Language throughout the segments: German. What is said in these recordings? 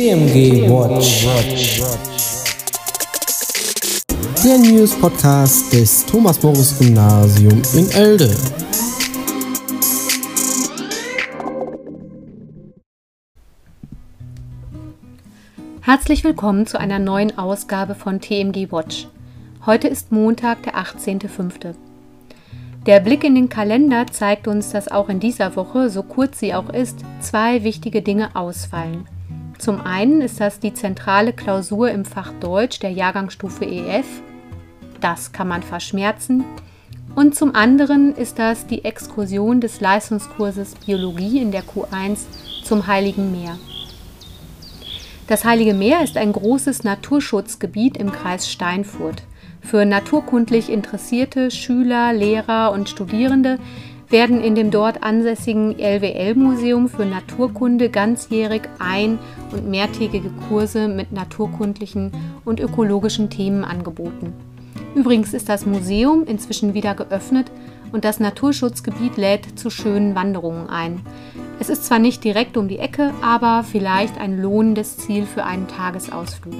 TMG Watch. Der News Podcast des Thomas Morris Gymnasium in Elde. Herzlich willkommen zu einer neuen Ausgabe von TMG Watch. Heute ist Montag, der 18.05. Der Blick in den Kalender zeigt uns, dass auch in dieser Woche, so kurz sie auch ist, zwei wichtige Dinge ausfallen. Zum einen ist das die zentrale Klausur im Fach Deutsch der Jahrgangsstufe EF. Das kann man verschmerzen. Und zum anderen ist das die Exkursion des Leistungskurses Biologie in der Q1 zum Heiligen Meer. Das Heilige Meer ist ein großes Naturschutzgebiet im Kreis Steinfurt. Für naturkundlich interessierte Schüler, Lehrer und Studierende werden in dem dort ansässigen LWL-Museum für Naturkunde ganzjährig ein- und mehrtägige Kurse mit naturkundlichen und ökologischen Themen angeboten. Übrigens ist das Museum inzwischen wieder geöffnet und das Naturschutzgebiet lädt zu schönen Wanderungen ein. Es ist zwar nicht direkt um die Ecke, aber vielleicht ein lohnendes Ziel für einen Tagesausflug.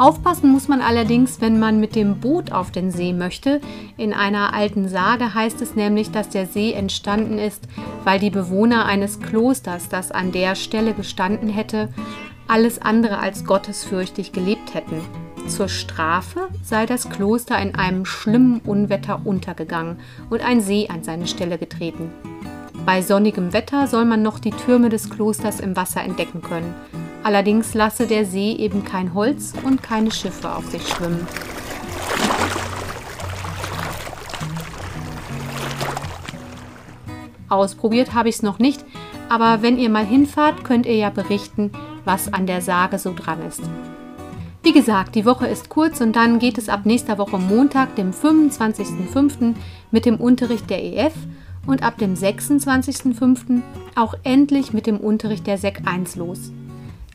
Aufpassen muss man allerdings, wenn man mit dem Boot auf den See möchte. In einer alten Sage heißt es nämlich, dass der See entstanden ist, weil die Bewohner eines Klosters, das an der Stelle gestanden hätte, alles andere als gottesfürchtig gelebt hätten. Zur Strafe sei das Kloster in einem schlimmen Unwetter untergegangen und ein See an seine Stelle getreten. Bei sonnigem Wetter soll man noch die Türme des Klosters im Wasser entdecken können. Allerdings lasse der See eben kein Holz und keine Schiffe auf sich schwimmen. Ausprobiert habe ich es noch nicht, aber wenn ihr mal hinfahrt, könnt ihr ja berichten, was an der Sage so dran ist. Wie gesagt, die Woche ist kurz und dann geht es ab nächster Woche Montag, dem 25.05. mit dem Unterricht der EF und ab dem 26.05. auch endlich mit dem Unterricht der Sek 1 los.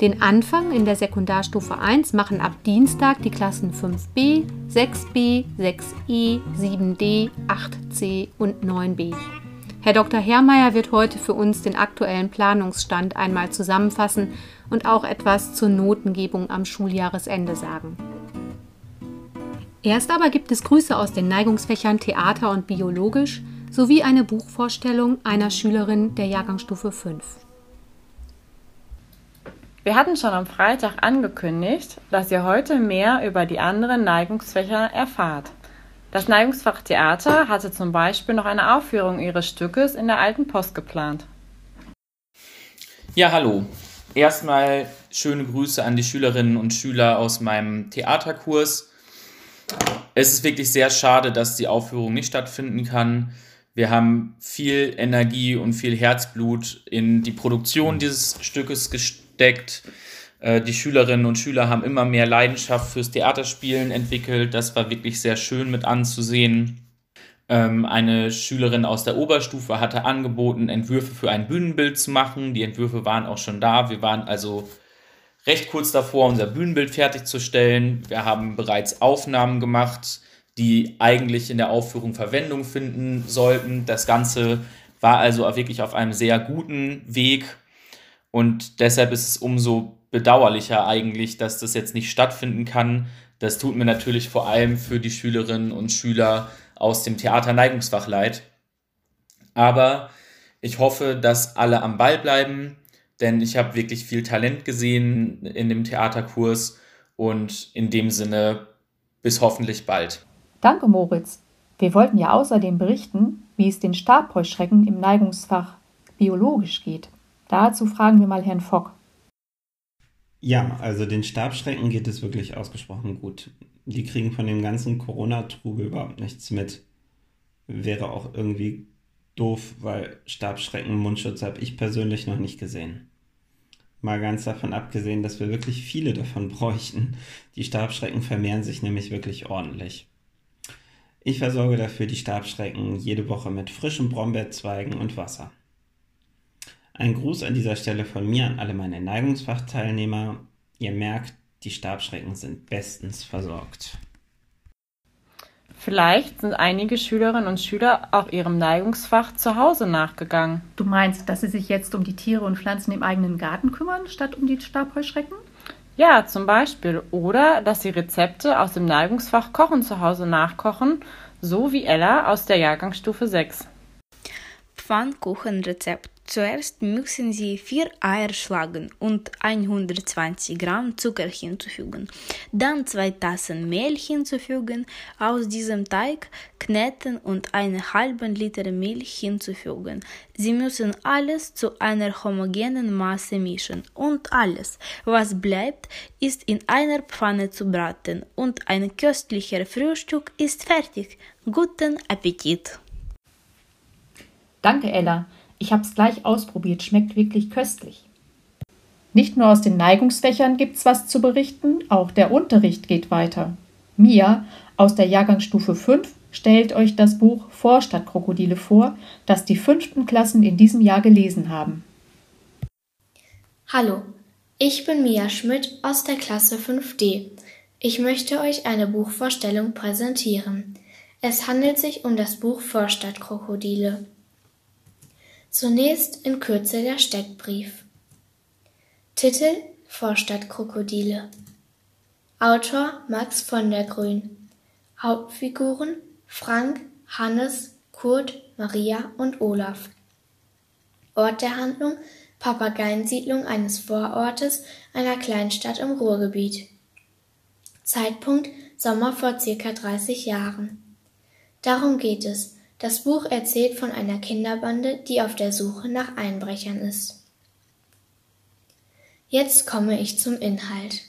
Den Anfang in der Sekundarstufe 1 machen ab Dienstag die Klassen 5b, 6b, 6e, 7d, 8c und 9b. Herr Dr. Herrmeier wird heute für uns den aktuellen Planungsstand einmal zusammenfassen und auch etwas zur Notengebung am Schuljahresende sagen. Erst aber gibt es Grüße aus den Neigungsfächern Theater und Biologisch sowie eine Buchvorstellung einer Schülerin der Jahrgangsstufe 5. Wir hatten schon am Freitag angekündigt, dass ihr heute mehr über die anderen Neigungsfächer erfahrt. Das Neigungsfach Theater hatte zum Beispiel noch eine Aufführung ihres Stückes in der Alten Post geplant. Ja, hallo. Erstmal schöne Grüße an die Schülerinnen und Schüler aus meinem Theaterkurs. Es ist wirklich sehr schade, dass die Aufführung nicht stattfinden kann. Wir haben viel Energie und viel Herzblut in die Produktion dieses Stückes gesteckt entdeckt. Äh, die Schülerinnen und Schüler haben immer mehr Leidenschaft fürs Theaterspielen entwickelt. Das war wirklich sehr schön mit anzusehen. Ähm, eine Schülerin aus der Oberstufe hatte angeboten, Entwürfe für ein Bühnenbild zu machen. Die Entwürfe waren auch schon da. Wir waren also recht kurz davor, unser Bühnenbild fertigzustellen. Wir haben bereits Aufnahmen gemacht, die eigentlich in der Aufführung Verwendung finden sollten. Das Ganze war also wirklich auf einem sehr guten Weg und deshalb ist es umso bedauerlicher eigentlich, dass das jetzt nicht stattfinden kann. Das tut mir natürlich vor allem für die Schülerinnen und Schüler aus dem Theaterneigungsfach leid. Aber ich hoffe, dass alle am Ball bleiben, denn ich habe wirklich viel Talent gesehen in dem Theaterkurs und in dem Sinne bis hoffentlich bald. Danke, Moritz. Wir wollten ja außerdem berichten, wie es den Stabheuschrecken im Neigungsfach biologisch geht. Dazu fragen wir mal Herrn Fock. Ja, also den Stabschrecken geht es wirklich ausgesprochen gut. Die kriegen von dem ganzen Corona-Trubel überhaupt nichts mit. Wäre auch irgendwie doof, weil Stabschrecken Mundschutz habe ich persönlich noch nicht gesehen. Mal ganz davon abgesehen, dass wir wirklich viele davon bräuchten. Die Stabschrecken vermehren sich nämlich wirklich ordentlich. Ich versorge dafür die Stabschrecken jede Woche mit frischen Brombeerzweigen und Wasser. Ein Gruß an dieser Stelle von mir an alle meine Neigungsfachteilnehmer. Ihr merkt, die Stabschrecken sind bestens versorgt. Vielleicht sind einige Schülerinnen und Schüler auch ihrem Neigungsfach zu Hause nachgegangen. Du meinst, dass sie sich jetzt um die Tiere und Pflanzen im eigenen Garten kümmern, statt um die Stabheuschrecken? Ja, zum Beispiel. Oder dass sie Rezepte aus dem Neigungsfach Kochen zu Hause nachkochen, so wie Ella aus der Jahrgangsstufe 6. Pfannkuchenrezept. Zuerst müssen Sie vier Eier schlagen und 120 Gramm Zucker hinzufügen. Dann zwei Tassen Mehl hinzufügen, aus diesem Teig kneten und einen halben Liter Milch hinzufügen. Sie müssen alles zu einer homogenen Masse mischen und alles, was bleibt, ist in einer Pfanne zu braten und ein köstlicher Frühstück ist fertig. Guten Appetit! Danke, Ella. Ich habe es gleich ausprobiert, schmeckt wirklich köstlich. Nicht nur aus den Neigungsfächern gibt's was zu berichten, auch der Unterricht geht weiter. Mia aus der Jahrgangsstufe 5 stellt euch das Buch Vorstadtkrokodile vor, das die fünften Klassen in diesem Jahr gelesen haben. Hallo, ich bin Mia Schmidt aus der Klasse 5D. Ich möchte euch eine Buchvorstellung präsentieren. Es handelt sich um das Buch Vorstadtkrokodile. Zunächst in Kürze der Steckbrief. Titel Vorstadtkrokodile. Autor Max von der Grün. Hauptfiguren Frank, Hannes, Kurt, Maria und Olaf. Ort der Handlung Papageiensiedlung eines Vorortes einer Kleinstadt im Ruhrgebiet. Zeitpunkt Sommer vor circa 30 Jahren. Darum geht es, das Buch erzählt von einer Kinderbande, die auf der Suche nach Einbrechern ist. Jetzt komme ich zum Inhalt.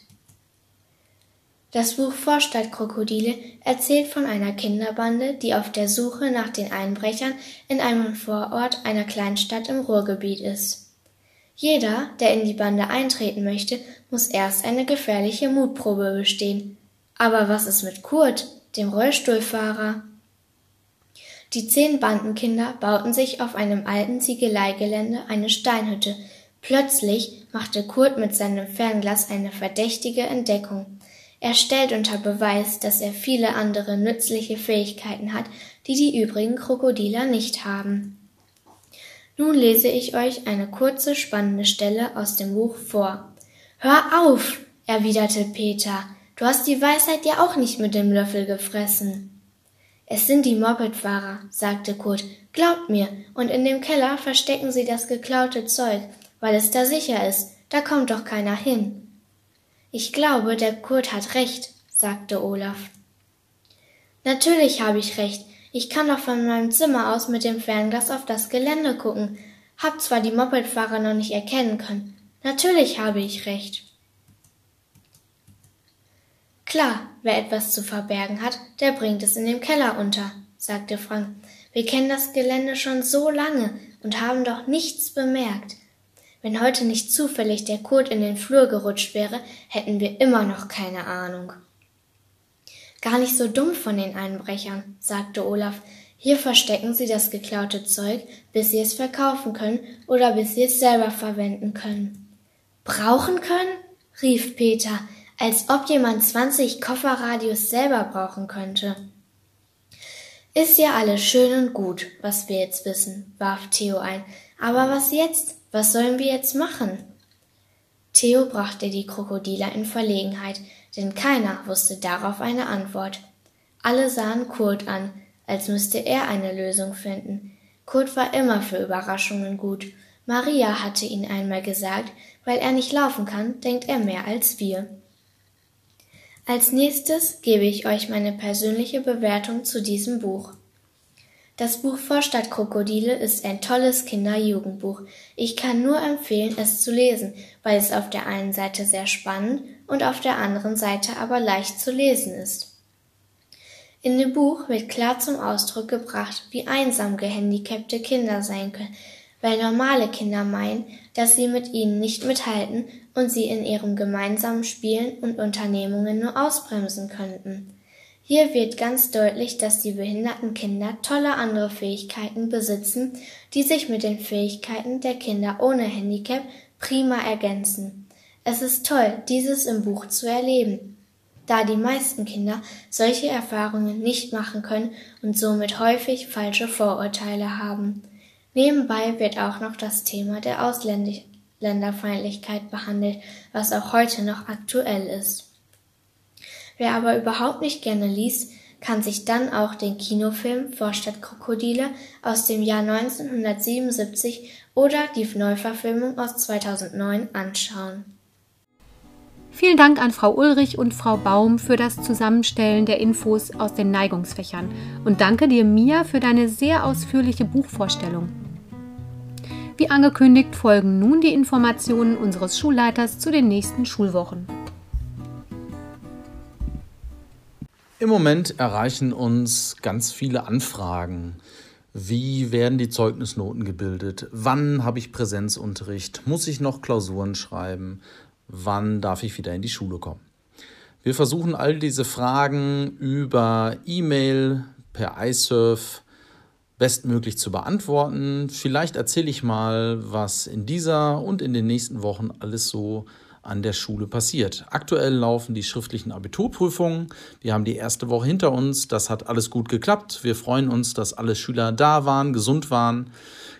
Das Buch Vorstadtkrokodile erzählt von einer Kinderbande, die auf der Suche nach den Einbrechern in einem Vorort einer Kleinstadt im Ruhrgebiet ist. Jeder, der in die Bande eintreten möchte, muss erst eine gefährliche Mutprobe bestehen. Aber was ist mit Kurt, dem Rollstuhlfahrer? Die zehn Bandenkinder bauten sich auf einem alten Ziegeleigelände eine Steinhütte. Plötzlich machte Kurt mit seinem Fernglas eine verdächtige Entdeckung. Er stellt unter Beweis, dass er viele andere nützliche Fähigkeiten hat, die die übrigen Krokodiler nicht haben. Nun lese ich euch eine kurze, spannende Stelle aus dem Buch vor. Hör auf, erwiderte Peter. Du hast die Weisheit ja auch nicht mit dem Löffel gefressen. Es sind die Mopedfahrer, sagte Kurt. Glaubt mir, und in dem Keller verstecken sie das geklaute Zeug, weil es da sicher ist. Da kommt doch keiner hin. Ich glaube, der Kurt hat recht, sagte Olaf. Natürlich habe ich recht. Ich kann doch von meinem Zimmer aus mit dem Fernglas auf das Gelände gucken. Hab zwar die Mopedfahrer noch nicht erkennen können. Natürlich habe ich recht. Klar, wer etwas zu verbergen hat, der bringt es in dem Keller unter, sagte Frank. Wir kennen das Gelände schon so lange und haben doch nichts bemerkt. Wenn heute nicht zufällig der Kurt in den Flur gerutscht wäre, hätten wir immer noch keine Ahnung. Gar nicht so dumm von den Einbrechern, sagte Olaf. Hier verstecken sie das geklaute Zeug, bis sie es verkaufen können oder bis sie es selber verwenden können. Brauchen können? rief Peter als ob jemand 20 Kofferradios selber brauchen könnte. Ist ja alles schön und gut, was wir jetzt wissen, warf Theo ein. Aber was jetzt? Was sollen wir jetzt machen? Theo brachte die Krokodiler in Verlegenheit, denn keiner wusste darauf eine Antwort. Alle sahen Kurt an, als müsste er eine Lösung finden. Kurt war immer für Überraschungen gut. Maria hatte ihn einmal gesagt, weil er nicht laufen kann, denkt er mehr als wir. Als nächstes gebe ich euch meine persönliche Bewertung zu diesem Buch. Das Buch Vorstadtkrokodile ist ein tolles Kinder-Jugendbuch. Ich kann nur empfehlen, es zu lesen, weil es auf der einen Seite sehr spannend und auf der anderen Seite aber leicht zu lesen ist. In dem Buch wird klar zum Ausdruck gebracht, wie einsam gehandicapte Kinder sein können, weil normale Kinder meinen, dass sie mit ihnen nicht mithalten und sie in ihrem gemeinsamen Spielen und Unternehmungen nur ausbremsen könnten. Hier wird ganz deutlich, dass die behinderten Kinder tolle andere Fähigkeiten besitzen, die sich mit den Fähigkeiten der Kinder ohne Handicap prima ergänzen. Es ist toll, dieses im Buch zu erleben. da die meisten Kinder solche Erfahrungen nicht machen können und somit häufig falsche Vorurteile haben. Nebenbei wird auch noch das Thema der Ausländerfeindlichkeit behandelt, was auch heute noch aktuell ist. Wer aber überhaupt nicht gerne liest, kann sich dann auch den Kinofilm Vorstadtkrokodile aus dem Jahr 1977 oder die Neuverfilmung aus 2009 anschauen. Vielen Dank an Frau Ulrich und Frau Baum für das Zusammenstellen der Infos aus den Neigungsfächern und danke dir, Mia, für deine sehr ausführliche Buchvorstellung. Wie angekündigt folgen nun die Informationen unseres Schulleiters zu den nächsten Schulwochen. Im Moment erreichen uns ganz viele Anfragen. Wie werden die Zeugnisnoten gebildet? Wann habe ich Präsenzunterricht? Muss ich noch Klausuren schreiben? Wann darf ich wieder in die Schule kommen? Wir versuchen all diese Fragen über E-Mail, per iSurf bestmöglich zu beantworten. Vielleicht erzähle ich mal, was in dieser und in den nächsten Wochen alles so an der Schule passiert. Aktuell laufen die schriftlichen Abiturprüfungen. Wir haben die erste Woche hinter uns. Das hat alles gut geklappt. Wir freuen uns, dass alle Schüler da waren, gesund waren.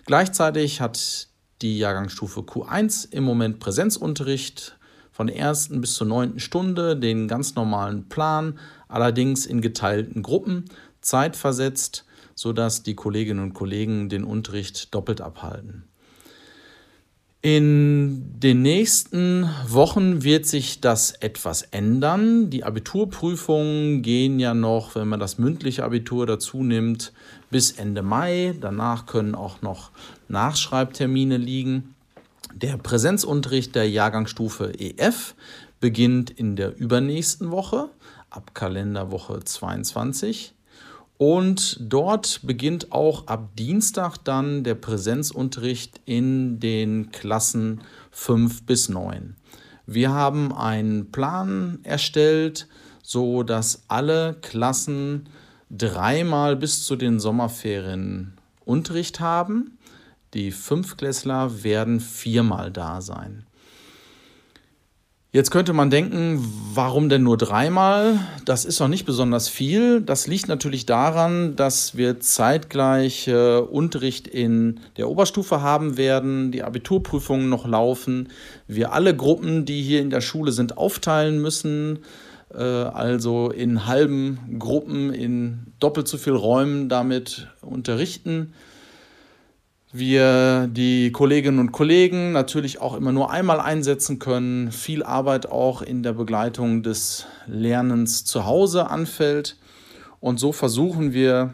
Gleichzeitig hat die Jahrgangsstufe Q1 im Moment Präsenzunterricht von der ersten bis zur neunten Stunde, den ganz normalen Plan, allerdings in geteilten Gruppen, zeitversetzt, sodass die Kolleginnen und Kollegen den Unterricht doppelt abhalten. In den nächsten Wochen wird sich das etwas ändern. Die Abiturprüfungen gehen ja noch, wenn man das mündliche Abitur dazu nimmt, bis Ende Mai. Danach können auch noch Nachschreibtermine liegen. Der Präsenzunterricht der Jahrgangsstufe EF beginnt in der übernächsten Woche, ab Kalenderwoche 22. Und dort beginnt auch ab Dienstag dann der Präsenzunterricht in den Klassen 5 bis 9. Wir haben einen Plan erstellt, so dass alle Klassen dreimal bis zu den Sommerferien Unterricht haben. Die Fünfklässler werden viermal da sein. Jetzt könnte man denken, warum denn nur dreimal? Das ist noch nicht besonders viel. Das liegt natürlich daran, dass wir zeitgleich äh, Unterricht in der Oberstufe haben werden, die Abiturprüfungen noch laufen, wir alle Gruppen, die hier in der Schule sind, aufteilen müssen, äh, also in halben Gruppen in doppelt so viel Räumen damit unterrichten wir die Kolleginnen und Kollegen natürlich auch immer nur einmal einsetzen können, viel Arbeit auch in der Begleitung des Lernens zu Hause anfällt. Und so versuchen wir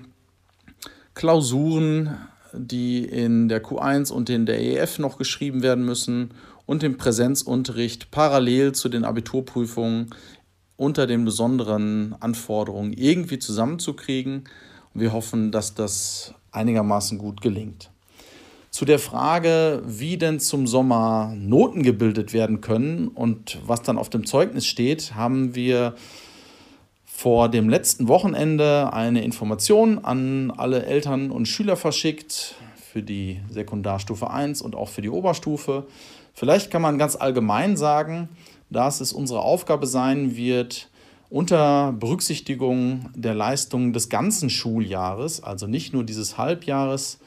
Klausuren, die in der Q1 und in der EF noch geschrieben werden müssen, und den Präsenzunterricht parallel zu den Abiturprüfungen unter den besonderen Anforderungen irgendwie zusammenzukriegen. Und wir hoffen, dass das einigermaßen gut gelingt. Zu der Frage, wie denn zum Sommer Noten gebildet werden können und was dann auf dem Zeugnis steht, haben wir vor dem letzten Wochenende eine Information an alle Eltern und Schüler verschickt für die Sekundarstufe 1 und auch für die Oberstufe. Vielleicht kann man ganz allgemein sagen, dass es unsere Aufgabe sein wird, unter Berücksichtigung der Leistungen des ganzen Schuljahres, also nicht nur dieses Halbjahres,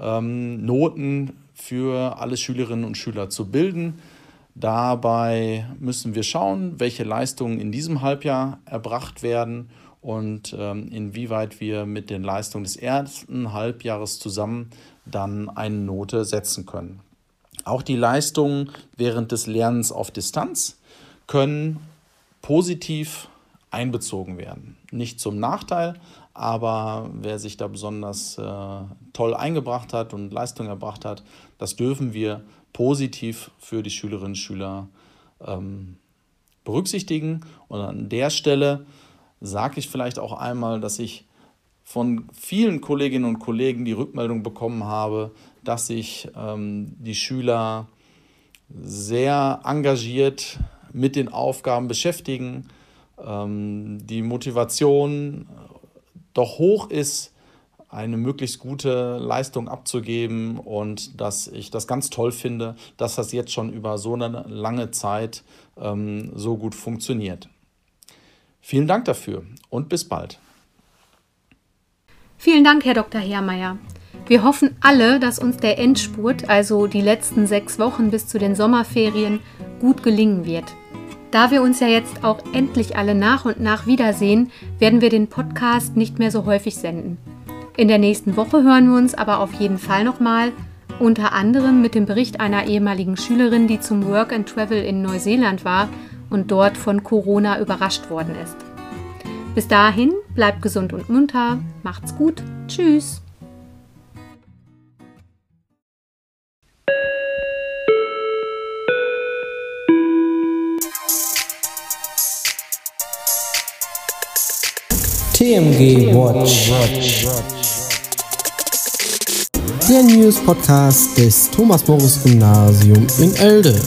ähm, Noten für alle Schülerinnen und Schüler zu bilden. Dabei müssen wir schauen, welche Leistungen in diesem Halbjahr erbracht werden und ähm, inwieweit wir mit den Leistungen des ersten Halbjahres zusammen dann eine Note setzen können. Auch die Leistungen während des Lernens auf Distanz können positiv einbezogen werden. Nicht zum Nachteil, aber wer sich da besonders äh, toll eingebracht hat und Leistung erbracht hat, das dürfen wir positiv für die Schülerinnen und Schüler ähm, berücksichtigen. Und an der Stelle sage ich vielleicht auch einmal, dass ich von vielen Kolleginnen und Kollegen die Rückmeldung bekommen habe, dass sich ähm, die Schüler sehr engagiert mit den Aufgaben beschäftigen, ähm, die Motivation doch hoch ist, eine möglichst gute Leistung abzugeben und dass ich das ganz toll finde, dass das jetzt schon über so eine lange Zeit ähm, so gut funktioniert. Vielen Dank dafür und bis bald. Vielen Dank, Herr Dr. Herrmeier. Wir hoffen alle, dass uns der Endspurt, also die letzten sechs Wochen bis zu den Sommerferien, gut gelingen wird. Da wir uns ja jetzt auch endlich alle nach und nach wiedersehen, werden wir den Podcast nicht mehr so häufig senden. In der nächsten Woche hören wir uns aber auf jeden Fall nochmal, unter anderem mit dem Bericht einer ehemaligen Schülerin, die zum Work and Travel in Neuseeland war und dort von Corona überrascht worden ist. Bis dahin, bleibt gesund und munter, macht's gut, tschüss! TMG Watch. Der News Podcast des Thomas Morris Gymnasium in Elde.